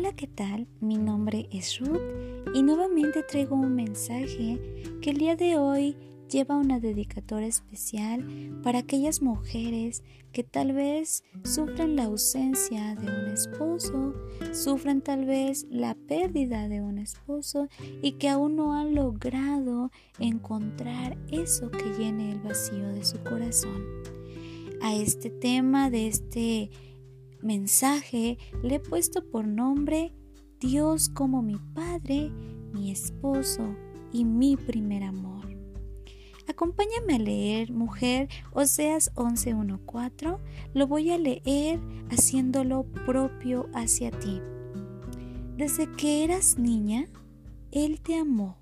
Hola, ¿qué tal? Mi nombre es Ruth y nuevamente traigo un mensaje que el día de hoy lleva una dedicatoria especial para aquellas mujeres que tal vez sufran la ausencia de un esposo, sufran tal vez la pérdida de un esposo y que aún no han logrado encontrar eso que llene el vacío de su corazón. A este tema de este mensaje le he puesto por nombre Dios como mi Padre, mi esposo y mi primer amor. Acompáñame a leer, mujer, Oseas 11.1.4. Lo voy a leer haciéndolo propio hacia ti. Desde que eras niña, Él te amó.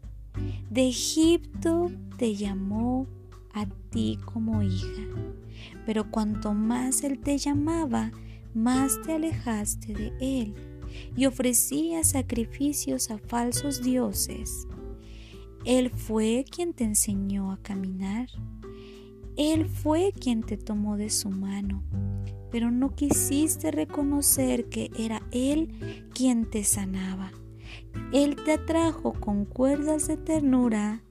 De Egipto te llamó a ti como hija. Pero cuanto más Él te llamaba, más te alejaste de Él y ofrecías sacrificios a falsos dioses. Él fue quien te enseñó a caminar. Él fue quien te tomó de su mano, pero no quisiste reconocer que era Él quien te sanaba. Él te atrajo con cuerdas de ternura,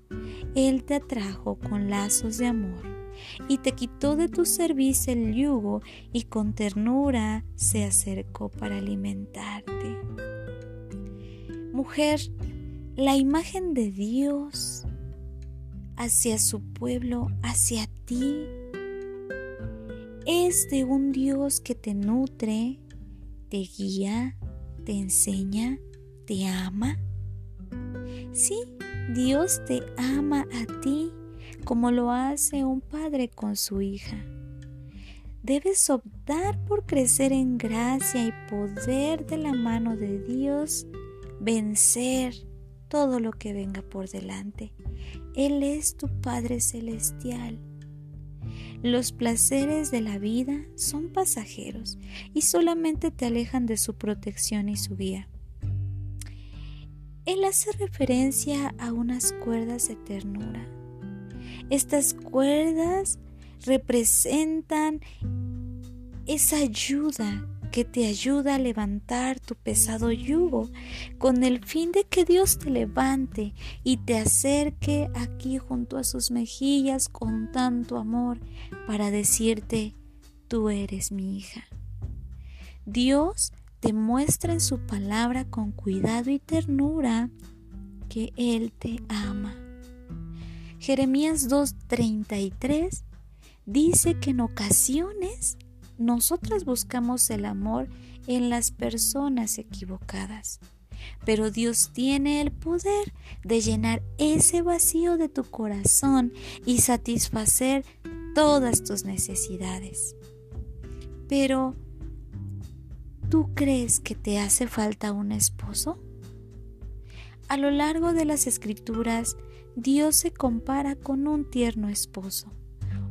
Él te atrajo con lazos de amor y te quitó de tu servicio el yugo y con ternura se acercó para alimentarte. Mujer, la imagen de Dios hacia su pueblo, hacia ti, es de un Dios que te nutre, te guía, te enseña, te ama. Sí, Dios te ama a ti como lo hace un padre con su hija. Debes optar por crecer en gracia y poder de la mano de Dios vencer todo lo que venga por delante. Él es tu Padre Celestial. Los placeres de la vida son pasajeros y solamente te alejan de su protección y su guía. Él hace referencia a unas cuerdas de ternura estas cuerdas representan esa ayuda que te ayuda a levantar tu pesado yugo con el fin de que Dios te levante y te acerque aquí junto a sus mejillas con tanto amor para decirte, tú eres mi hija. Dios te muestra en su palabra con cuidado y ternura que Él te ama. Jeremías 2.33 dice que en ocasiones nosotras buscamos el amor en las personas equivocadas, pero Dios tiene el poder de llenar ese vacío de tu corazón y satisfacer todas tus necesidades. Pero, ¿tú crees que te hace falta un esposo? A lo largo de las escrituras Dios se compara con un tierno esposo,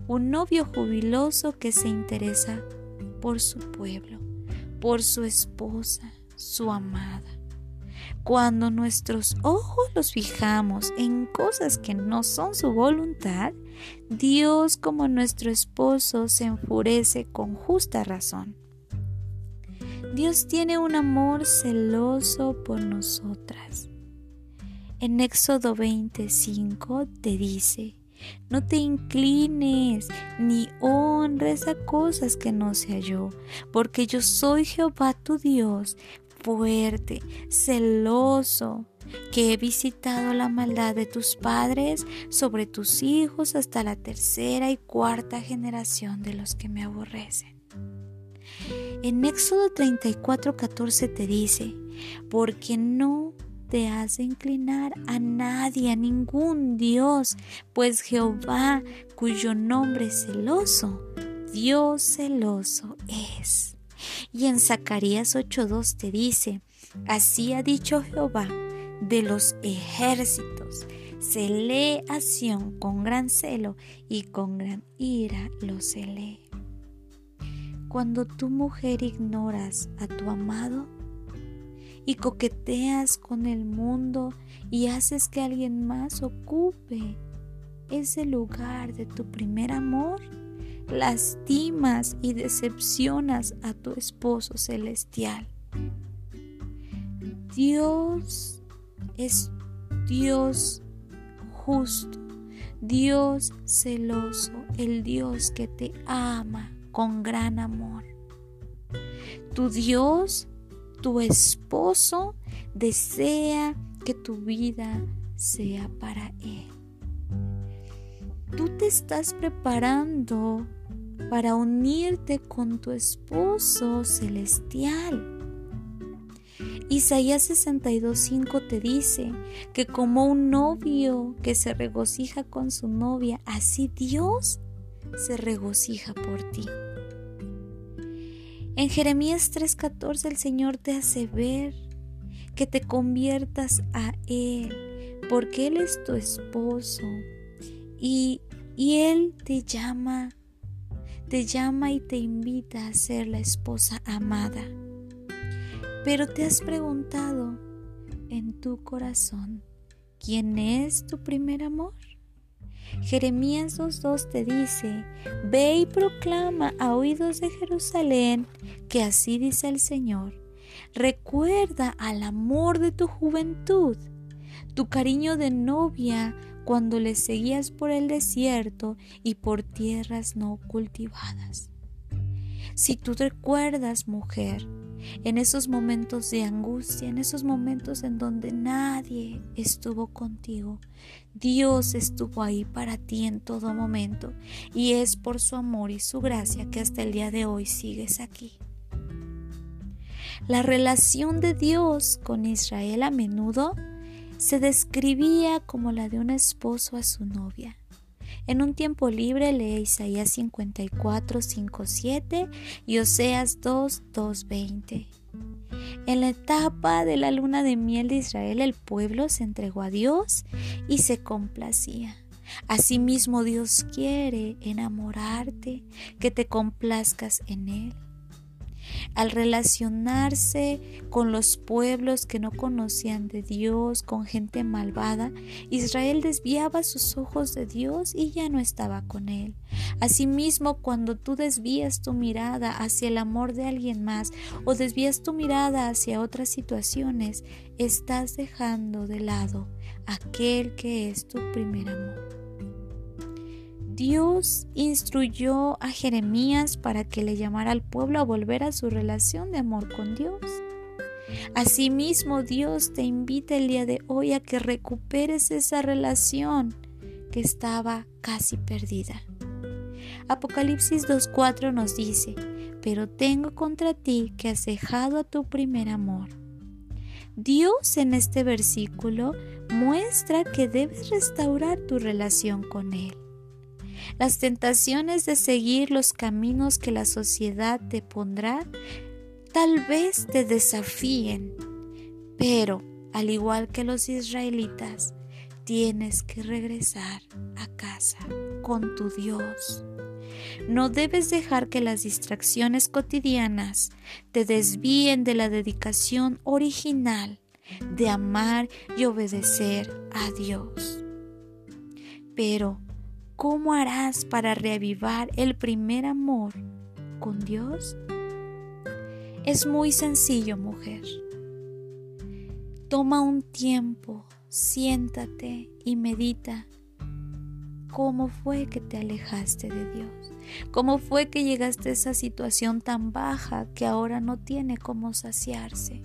un novio jubiloso que se interesa por su pueblo, por su esposa, su amada. Cuando nuestros ojos los fijamos en cosas que no son su voluntad, Dios como nuestro esposo se enfurece con justa razón. Dios tiene un amor celoso por nosotras. En Éxodo 25 te dice, no te inclines ni honres a cosas que no sea yo, porque yo soy Jehová tu Dios, fuerte, celoso, que he visitado la maldad de tus padres sobre tus hijos hasta la tercera y cuarta generación de los que me aborrecen. En Éxodo 34, 14 te dice, porque no te hace inclinar a nadie, a ningún Dios, pues Jehová, cuyo nombre es celoso, Dios celoso es. Y en Zacarías 8:2 te dice, así ha dicho Jehová de los ejércitos, lee a con gran celo y con gran ira lo lee. Cuando tu mujer ignoras a tu amado, y coqueteas con el mundo y haces que alguien más ocupe ese lugar de tu primer amor, lastimas y decepcionas a tu esposo celestial. Dios es Dios justo, Dios celoso, el Dios que te ama con gran amor. Tu Dios, tu esposo, desea que tu vida sea para Él. Tú te estás preparando para unirte con tu esposo celestial. Isaías 62.5 te dice que como un novio que se regocija con su novia, así Dios se regocija por ti. En Jeremías 3:14 el Señor te hace ver que te conviertas a Él, porque Él es tu esposo y, y Él te llama, te llama y te invita a ser la esposa amada. Pero te has preguntado en tu corazón, ¿quién es tu primer amor? Jeremías 2.2 te dice, Ve y proclama a oídos de Jerusalén que así dice el Señor. Recuerda al amor de tu juventud, tu cariño de novia cuando le seguías por el desierto y por tierras no cultivadas. Si tú recuerdas, mujer, en esos momentos de angustia, en esos momentos en donde nadie estuvo contigo. Dios estuvo ahí para ti en todo momento y es por su amor y su gracia que hasta el día de hoy sigues aquí. La relación de Dios con Israel a menudo se describía como la de un esposo a su novia. En un tiempo libre lee Isaías 54, 5, 7 y Oseas 2, 2, 20. En la etapa de la luna de miel de Israel el pueblo se entregó a Dios y se complacía. Asimismo Dios quiere enamorarte, que te complazcas en Él al relacionarse con los pueblos que no conocían de Dios, con gente malvada, Israel desviaba sus ojos de Dios y ya no estaba con él. Asimismo, cuando tú desvías tu mirada hacia el amor de alguien más o desvías tu mirada hacia otras situaciones, estás dejando de lado aquel que es tu primer amor. Dios instruyó a Jeremías para que le llamara al pueblo a volver a su relación de amor con Dios. Asimismo, Dios te invita el día de hoy a que recuperes esa relación que estaba casi perdida. Apocalipsis 2.4 nos dice, pero tengo contra ti que has dejado a tu primer amor. Dios en este versículo muestra que debes restaurar tu relación con Él. Las tentaciones de seguir los caminos que la sociedad te pondrá tal vez te desafíen, pero al igual que los israelitas, tienes que regresar a casa con tu Dios. No debes dejar que las distracciones cotidianas te desvíen de la dedicación original de amar y obedecer a Dios. Pero ¿Cómo harás para reavivar el primer amor con Dios? Es muy sencillo, mujer. Toma un tiempo, siéntate y medita cómo fue que te alejaste de Dios, cómo fue que llegaste a esa situación tan baja que ahora no tiene cómo saciarse.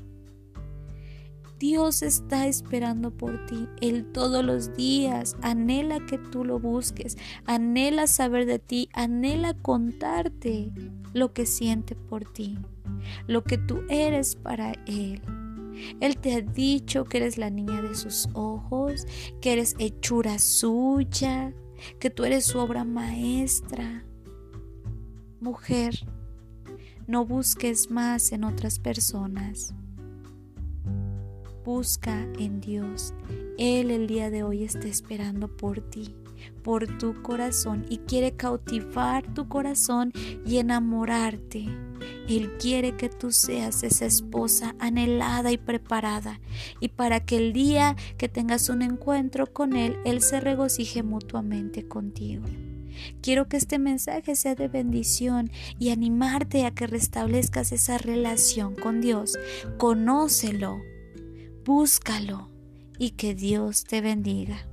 Dios está esperando por ti. Él todos los días anhela que tú lo busques, anhela saber de ti, anhela contarte lo que siente por ti, lo que tú eres para Él. Él te ha dicho que eres la niña de sus ojos, que eres hechura suya, que tú eres su obra maestra. Mujer, no busques más en otras personas. Busca en Dios. Él el día de hoy está esperando por ti, por tu corazón y quiere cautivar tu corazón y enamorarte. Él quiere que tú seas esa esposa anhelada y preparada y para que el día que tengas un encuentro con Él, Él se regocije mutuamente contigo. Quiero que este mensaje sea de bendición y animarte a que restablezcas esa relación con Dios. Conócelo, Búscalo y que Dios te bendiga.